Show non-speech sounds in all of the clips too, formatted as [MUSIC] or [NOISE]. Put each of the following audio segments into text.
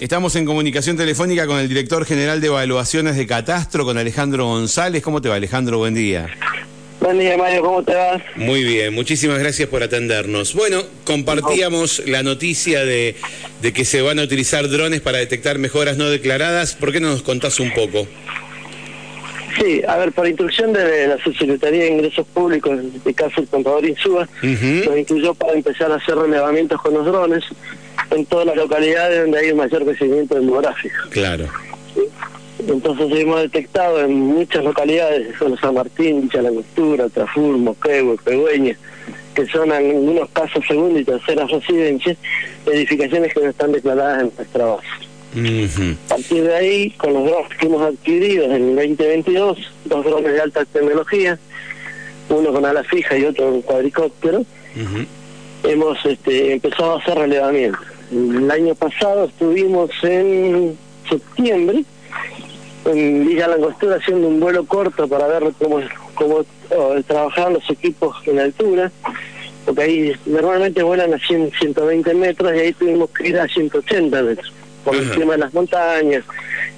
Estamos en comunicación telefónica con el director general de evaluaciones de Catastro, con Alejandro González. ¿Cómo te va, Alejandro? Buen día. Buen día, Mario, ¿cómo te va? Muy bien, muchísimas gracias por atendernos. Bueno, compartíamos la noticia de, de que se van a utilizar drones para detectar mejoras no declaradas. ¿Por qué no nos contás un poco? Sí, a ver, por instrucción de la Subsecretaría de Ingresos Públicos, en este caso el contador Insúa, nos incluyó para empezar a hacer relevamientos con los drones en todas las localidades donde hay un mayor crecimiento demográfico. Claro. Entonces hemos detectado en muchas localidades, son San Martín, Villa La Costura, Trafur, Moquegua, Pegüeña, que son en algunos casos segunda y tercera residencias, edificaciones que no están declaradas en nuestra base. A partir de ahí, con los drones que hemos adquirido en el 2022, dos drones de alta tecnología, uno con ala fija y otro con cuadricóptero, hemos este, empezado a hacer relevamiento. El año pasado estuvimos en septiembre en Villa Langostura haciendo un vuelo corto para ver cómo, cómo oh, trabajaban los equipos en altura, porque ahí normalmente vuelan a 100, 120 metros y ahí tuvimos que ir a 180 metros, por encima de las montañas,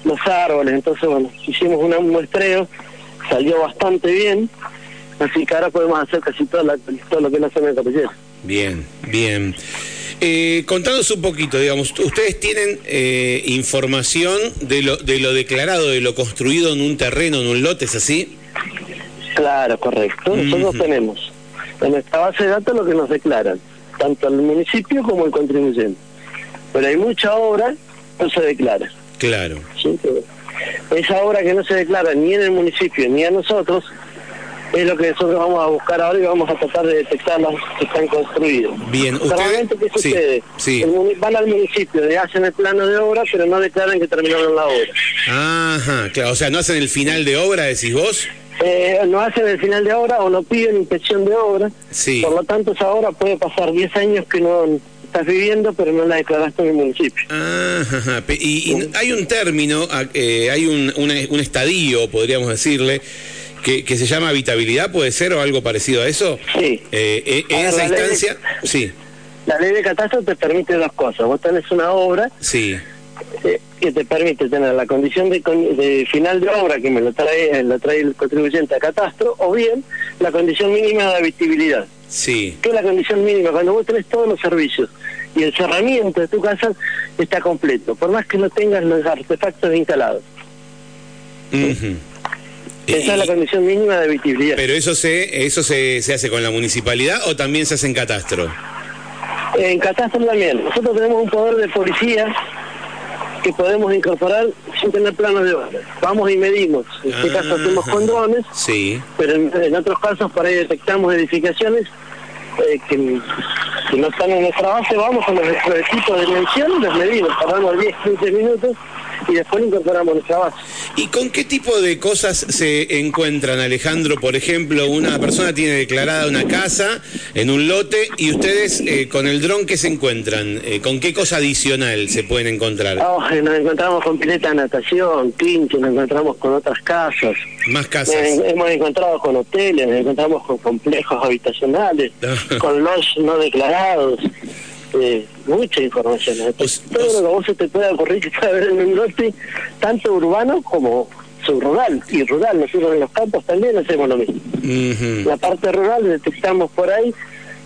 los árboles, entonces bueno, hicimos un muestreo, salió bastante bien, así que ahora podemos hacer casi todo, todo lo que no se me cordillera. Bien, bien. Eh, contanos un poquito, digamos, ustedes tienen eh, información de lo, de lo declarado, de lo construido en un terreno, en un lote, ¿es así? Claro, correcto. Nosotros tenemos en nuestra base de datos lo que nos declaran, tanto el municipio como el contribuyente. Pero hay mucha obra que no se declara. Claro. Esa obra que no se declara ni en el municipio ni a nosotros, es lo que nosotros vamos a buscar ahora y vamos a tratar de detectar los que están construidos. Bien, Normalmente, ¿qué sucede? Sí, van al municipio, le hacen el plano de obra, pero no declaran que terminaron la obra. Ajá, claro, o sea, ¿no hacen el final de obra, decís vos? Eh, no hacen el final de obra o no piden inspección de obra. Sí. Por lo tanto, esa obra puede pasar 10 años que no estás viviendo, pero no la declaraste en el municipio. Ajá, y, hay un término, eh, hay un, un estadio, podríamos decirle, que, se llama habitabilidad, ¿puede ser o algo parecido a eso? Sí. Eh, eh en esa instancia, sí. La ley de catastro te permite dos cosas. Vos tenés una obra sí. Eh, que te permite tener la condición de, final de obra que me lo trae, lo trae el contribuyente a catastro, o bien la condición mínima de habitabilidad. Sí. ¿Qué es la condición mínima? Cuando vos tenés todos los servicios y el cerramiento de tu casa está completo, por más que no tengas los artefactos instalados. Esa es la condición mínima de habitabilidad. ¿Pero eso se eso se, se hace con la municipalidad o también se hace en catastro? En catastro también. Nosotros tenemos un poder de policía que podemos incorporar sin tener planos de obra. Vamos y medimos. En este caso hacemos con drones, sí. pero en, otros casos por ahí detectamos edificaciones eh, que, no están en nuestra base, vamos con nuestro equipo de dimensión, los medimos, tardamos 10, 15 minutos y después incorporamos nuestra base. ¿Y con qué tipo de cosas se encuentran, Alejandro? Por ejemplo, una persona tiene declarada una casa en un lote y ustedes eh, con el dron, ¿qué se encuentran? Eh, ¿Con qué cosa adicional se pueden encontrar? Oh, nos encontramos con pileta de natación, clinch, nos encontramos con otras casas. Más casas. hemos encontrado con hoteles, nos encontramos con complejos habitacionales, con los no declarados eh, mucha información. Pues, todo lo que vos se te pueda ocurrir que pueda haber en un norte, tanto urbano como subrural y rural. Nosotros en los campos también hacemos lo mismo. La parte rural detectamos por ahí.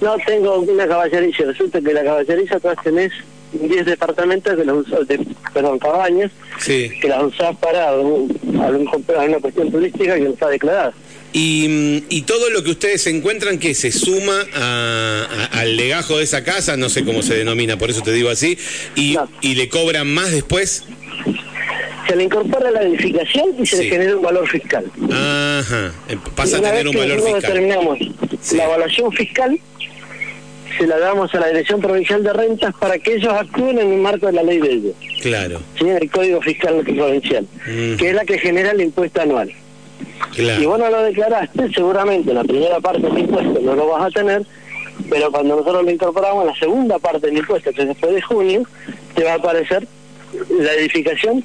No tengo una caballeriza, resulta que la caballeriza atrás tenés 10 departamentos que las usas, de, perdón, cabañas, que las usás para alguna cuestión turística que no está declarada. Y, todo lo que ustedes encuentran que se suma al legajo de esa casa, no sé cómo se denomina, por eso te digo así, y, y le cobran más después. Se le incorpora la edificación y se le genera un valor fiscal. Ajá, em, pasa a tener un valor fiscal. terminamos la evaluación fiscal, se la damos a la Dirección Provincial de Rentas para que ellos actúen en el marco de la ley de ellos. Claro. Sí, el Código Fiscal Provincial, que es la que genera el impuesto anual. Si vos no lo declaraste, seguramente la primera parte del impuesto no lo vas a tener, pero cuando nosotros lo incorporamos, la segunda parte del impuesto, que es después de junio, te va a aparecer la edificación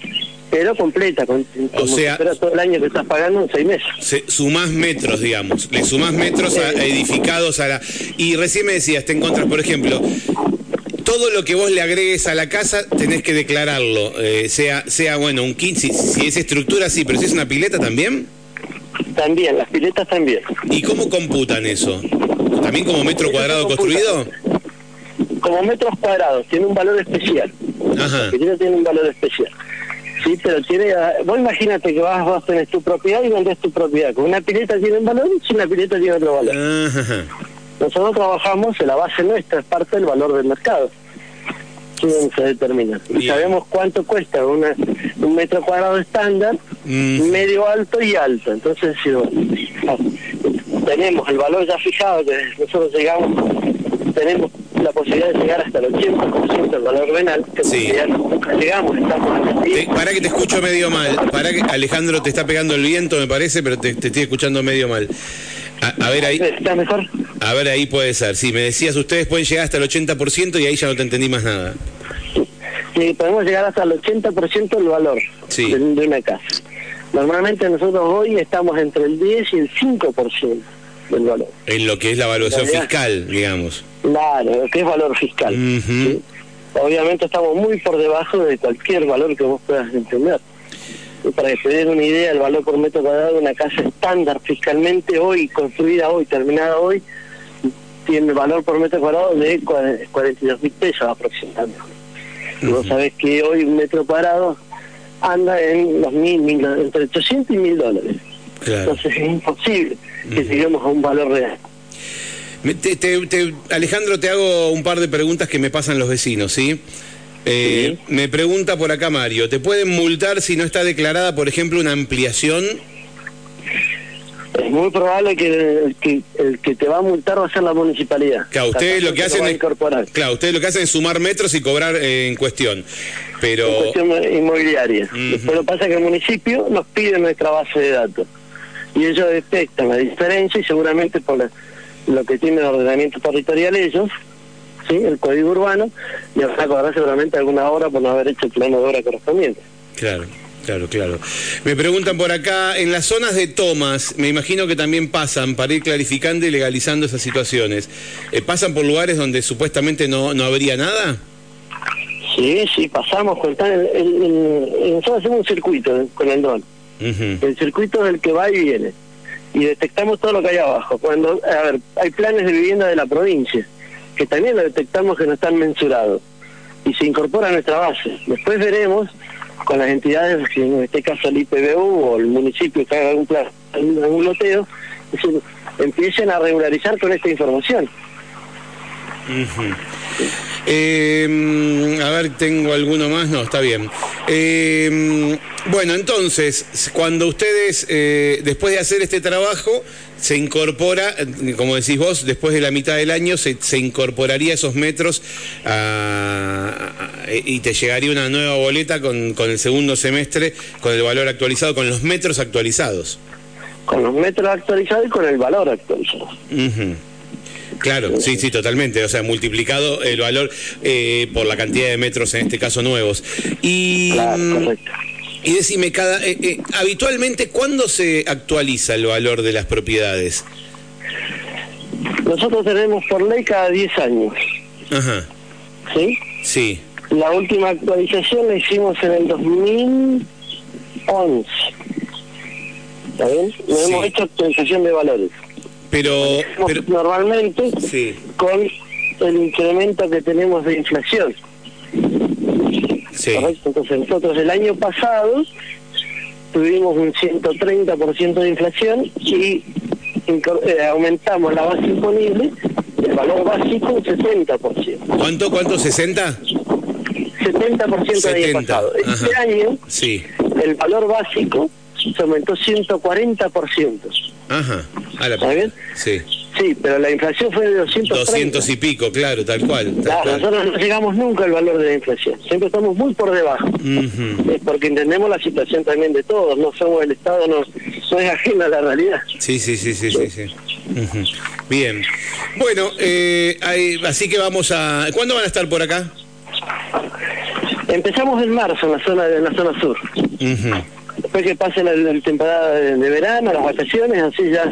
pero completa, con, o sea, todo el año que estás pagando en seis meses. Se, sumás metros, digamos, le sumás metros edificados a la... Y recién me decías, te encuentras, por ejemplo, todo lo que vos le agregues a la casa tenés que declararlo, eh, sea, sea bueno, un kit, si, si es estructura sí, pero si es una pileta también. También, las piletas también. ¿Y cómo computan eso? ¿También como metro cuadrado construido? Como metros cuadrados, tiene un valor especial. Ajá. La pileta tiene un valor especial. Sí, pero tiene. ah, Vos imagínate que vas, vos tenés tu propiedad y vendés tu propiedad. Con una pileta tiene un valor y sin una pileta tiene otro valor. Ajá. Nosotros trabajamos en la base nuestra, es parte del valor del mercado. Sí, se determina. Y sabemos cuánto cuesta una, un metro cuadrado estándar, Mm. medio alto y alto. Entonces, si no, tenemos el valor ya fijado, que nosotros llegamos, tenemos la posibilidad de llegar hasta el 80% del valor venal, que Sí. ya nunca llegamos, estamos Te- para que te escucho medio mal. Para que Alejandro te está pegando el viento, me parece, pero te, te estoy escuchando medio mal. A, a ver ahí, ¿Está mejor? a ver ahí puede ser. Sí, me decías ustedes pueden llegar hasta el 80% y ahí ya no te entendí más nada. Sí, podemos llegar hasta el 80% del valor Sí. de, de una casa. Normalmente nosotros hoy estamos entre el 10 y el 5% del valor. En lo que es la evaluación fiscal, digamos. Claro, que es valor fiscal. Obviamente estamos muy por debajo de cualquier valor que vos puedas entender. Y para que te den una idea, el valor por metro cuadrado de una casa estándar fiscalmente hoy, construida hoy, terminada hoy, tiene valor por metro cuadrado de cua- 42 mil pesos aproximadamente. Y Vos sabés que hoy un metro cuadrado anda en los mil, mil entre 800 y mil dólares. Claro. Entonces es imposible que lleguemos a un valor real. Te- te- te- Alejandro, te hago un par de preguntas que me pasan los vecinos, ¿sí? Eh, Me pregunta por acá Mario, ¿te pueden multar si no está declarada, por ejemplo, una ampliación? Es muy probable que el, que el que te va a multar va a ser la municipalidad. Claro, ustedes lo que hacen es, incorporar claro, ustedes lo que hacen es sumar metros y cobrar eh, en cuestión. Pero en cuestión inmobiliaria. Después lo que pasa es que el municipio nos pide nuestra base de datos. Y ellos detectan la diferencia y seguramente por la- lo que tiene el ordenamiento territorial ellos, ¿sí? el código urbano, le van a cobrar seguramente alguna hora por no haber hecho el plano de obra correspondiente. Claro, claro, claro. Me preguntan por acá, en las zonas de tomas, me imagino que también pasan para ir clarificando y legalizando esas situaciones. Eh, ¿Pasan por lugares donde supuestamente no, no habría nada? Sí, sí, pasamos con el, el- el- nosotros hacemos un circuito con el dron. Ujú, El circuito es el que va y viene. Y detectamos todo lo que hay abajo. Cuando, a ver, hay planes de vivienda de la provincia, que también lo detectamos que no están mensurados. Y se incorpora a nuestra base. Después veremos con las entidades, en este caso el IPBU o el municipio que haga algún plan, algún loteo, es decir, empiecen a regularizar con esta información. Eh, ver, ¿tengo alguno más? No, está bien. Eh, bueno, entonces, cuando ustedes, eh, después de hacer este trabajo, se incorpora, como decís vos, después de la mitad del año, se, se incorporaría esos metros a- a- y te llegaría una nueva boleta con, con el segundo semestre, con el valor actualizado, con los metros actualizados. Con los metros actualizados y con el valor actualizado. Ujú. Claro, sí, sí, totalmente. O sea, multiplicado el valor eh, por la cantidad de metros, en este caso nuevos. Y, Claro, correcto. y decime, cada, eh, eh, habitualmente, ¿cuándo se actualiza el valor de las propiedades? Nosotros tenemos por ley cada 10 años. Ajá, ¿Sí? sí. La última actualización la hicimos en el 2011. ¿Está bien? Sí. hemos hecho actualización de valores. Pero, Normalmente sí, con el incremento que tenemos de inflación. sí. ¿correcto? Entonces nosotros el año pasado tuvimos un 130% de inflación y eh, aumentamos la base imponible, el valor básico un 70%. ¿Cuánto, cuánto? ¿60? 70% del año 70, pasado. Este ajá. año Sí. el valor básico se aumentó 140%. Ajá. A la ¿Está bien? Sí. Sí, pero la inflación fue de 230. 200 y pico, claro, tal cual. tal Claro, cual. nosotros no llegamos nunca al valor de la inflación. Siempre estamos muy por debajo. Es porque entendemos la situación también de todos. No somos el Estado, no, no es ajeno a la realidad. Sí, sí, sí, sí, sí. sí. Bien. Bueno, eh, hay- así que vamos a... ¿Cuándo van a estar por acá? Empezamos en marzo en la zona en la zona sur. Después que pase la, la temporada de, de verano, las vacaciones, así ya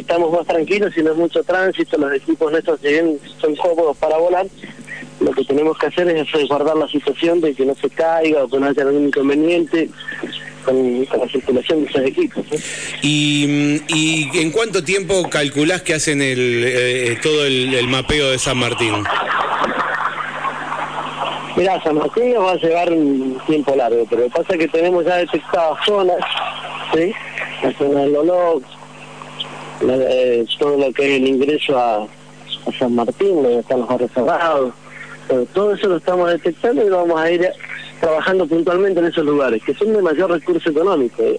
estamos más tranquilos y no es mucho tránsito, los equipos nuestros si bien son cómodos para volar, lo que tenemos que hacer es resguardar la situación de que no se caiga o que no haya algún inconveniente con, la circulación de esos equipos. ¿Y, ¿Y, en cuánto tiempo calculás que hacen el, eh, todo el, mapeo de San Martín? Mirá, San Martín nos va a llevar un tiempo largo, pero lo que pasa es que tenemos ya detectadas zonas, ¿sí? La zona del Lolo, todo lo que es el ingreso a, San Martín, donde están los barrios cerrados, todo eso lo estamos detectando y vamos a ir trabajando puntualmente en esos lugares, que son de mayor recurso económico. ¿eh?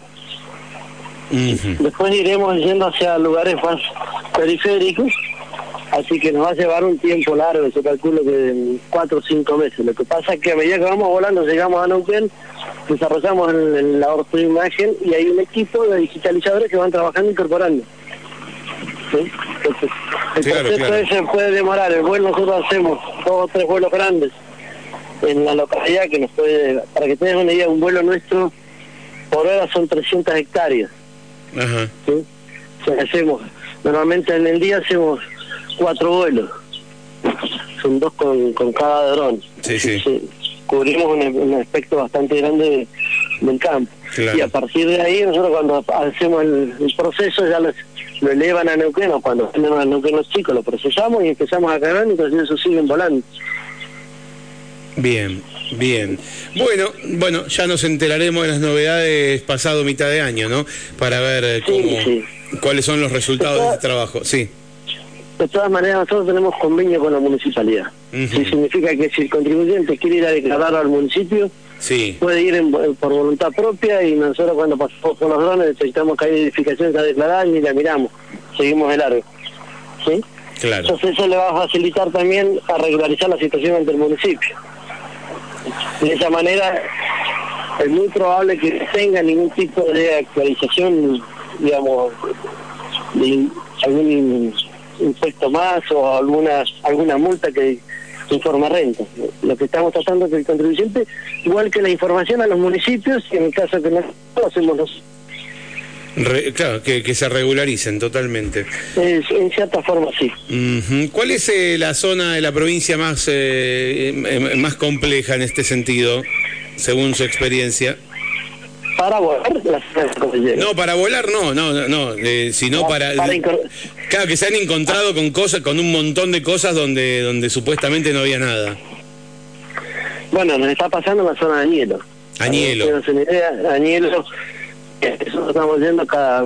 Después iremos yendo hacia lugares más periféricos, así que nos va a llevar un tiempo largo, yo calculo que en cuatro o cinco meses. Lo que pasa es que a medida que vamos volando, llegamos a Neuquén, desarrollamos el, la imagen y hay un equipo de digitalizadores que van trabajando incorporando. ¿Sí? Entonces, el proceso puede demorar. El vuelo nosotros hacemos dos o tres vuelos grandes en la localidad que nos puede, para que tengas una idea, un vuelo nuestro por hora son 300 hectáreas. Ajá. hacemos, normalmente en el día hacemos cuatro vuelos, son dos con, con cada dron. Sí, sí. cubrimos un, aspecto bastante grande del campo. Y a partir de ahí, nosotros cuando hacemos el, proceso ya lo elevan a Neuquén, o cuando tenemos a Neuquén los chicos, lo procesamos y empezamos a cargar y entonces eso siguen volando. Bien, bien. Bueno, bueno, ya nos enteraremos de las novedades pasado mitad de año, ¿no? Para ver eh, cómo, cuáles son los resultados de, este trabajo. Sí. De todas maneras, nosotros tenemos convenio con la municipalidad. significa que si el contribuyente quiere ir a declarar al municipio, sí. puede ir por voluntad propia y nosotros cuando pasamos con los drones detectamos que hay edificaciones a declarar y la miramos, seguimos de largo. ¿Sí? Claro. Entonces eso le va a facilitar también a regularizar la situación ante el municipio. De esa manera es muy probable que tenga ningún tipo de actualización, digamos, de algún impuesto más o alguna alguna multa que informa renta. Lo que estamos tratando es que el contribuyente, igual que la información a los municipios, y en el caso que no lo hacemos los claro, que, se regularicen totalmente. en cierta forma, sí. ¿Cuál es eh, la zona de la provincia más, eh, em, más compleja en este sentido, según su experiencia? Para volar, No, para volar no, no, no, eh, sino para... claro, que se han encontrado con cosas, con un montón de cosas donde, donde supuestamente no había nada. Bueno, nos está pasando en la zona de Añelo. Añelo. Añelo nosotros estamos yendo cada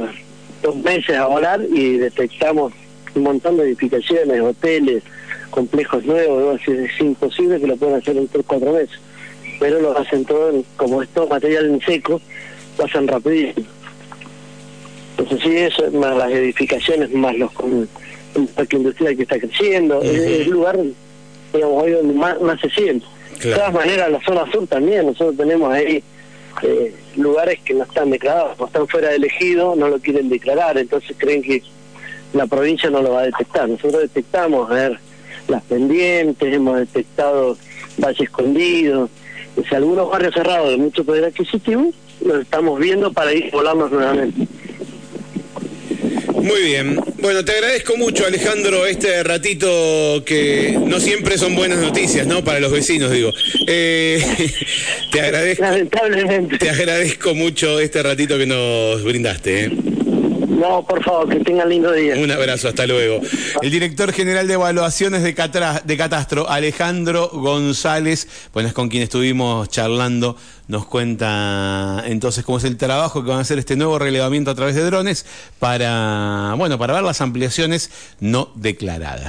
dos meses a volar y detectamos un montón de edificaciones, hoteles, complejos nuevos, es imposible que lo puedan hacer en tres, cuatro meses, pero lo hacen todo, como es todo material en seco, lo hacen rapidísimo. Entonces sí, eso, más las edificaciones, más los un parque industrial que está creciendo, es el lugar, digamos, hoy donde más, se siente. De todas maneras, la zona sur también, nosotros tenemos ahí eh, lugares que no están declarados, no están fuera de elegido, no lo quieren declarar, entonces creen que la provincia no lo va a detectar. Nosotros detectamos, a ver, las pendientes, hemos detectado Valle Escondido, si algunos barrios cerrados de mucho poder adquisitivo, los estamos viendo para ir volando nuevamente. Muy bien. Bueno, te agradezco mucho, Alejandro, este ratito que no siempre son buenas noticias, ¿no? Para los vecinos, digo. Eh, [LAUGHS] te agradezco. Lamentablemente. Te agradezco mucho este ratito que nos brindaste. ¿eh? No, por favor, que tengan lindo día. Un abrazo, hasta luego. El director general de evaluaciones de, de Catastro, Alejandro González, bueno, es con quien estuvimos charlando, nos cuenta entonces cómo es el trabajo que van a hacer este nuevo relevamiento a través de drones para, bueno, para ver las ampliaciones no declaradas.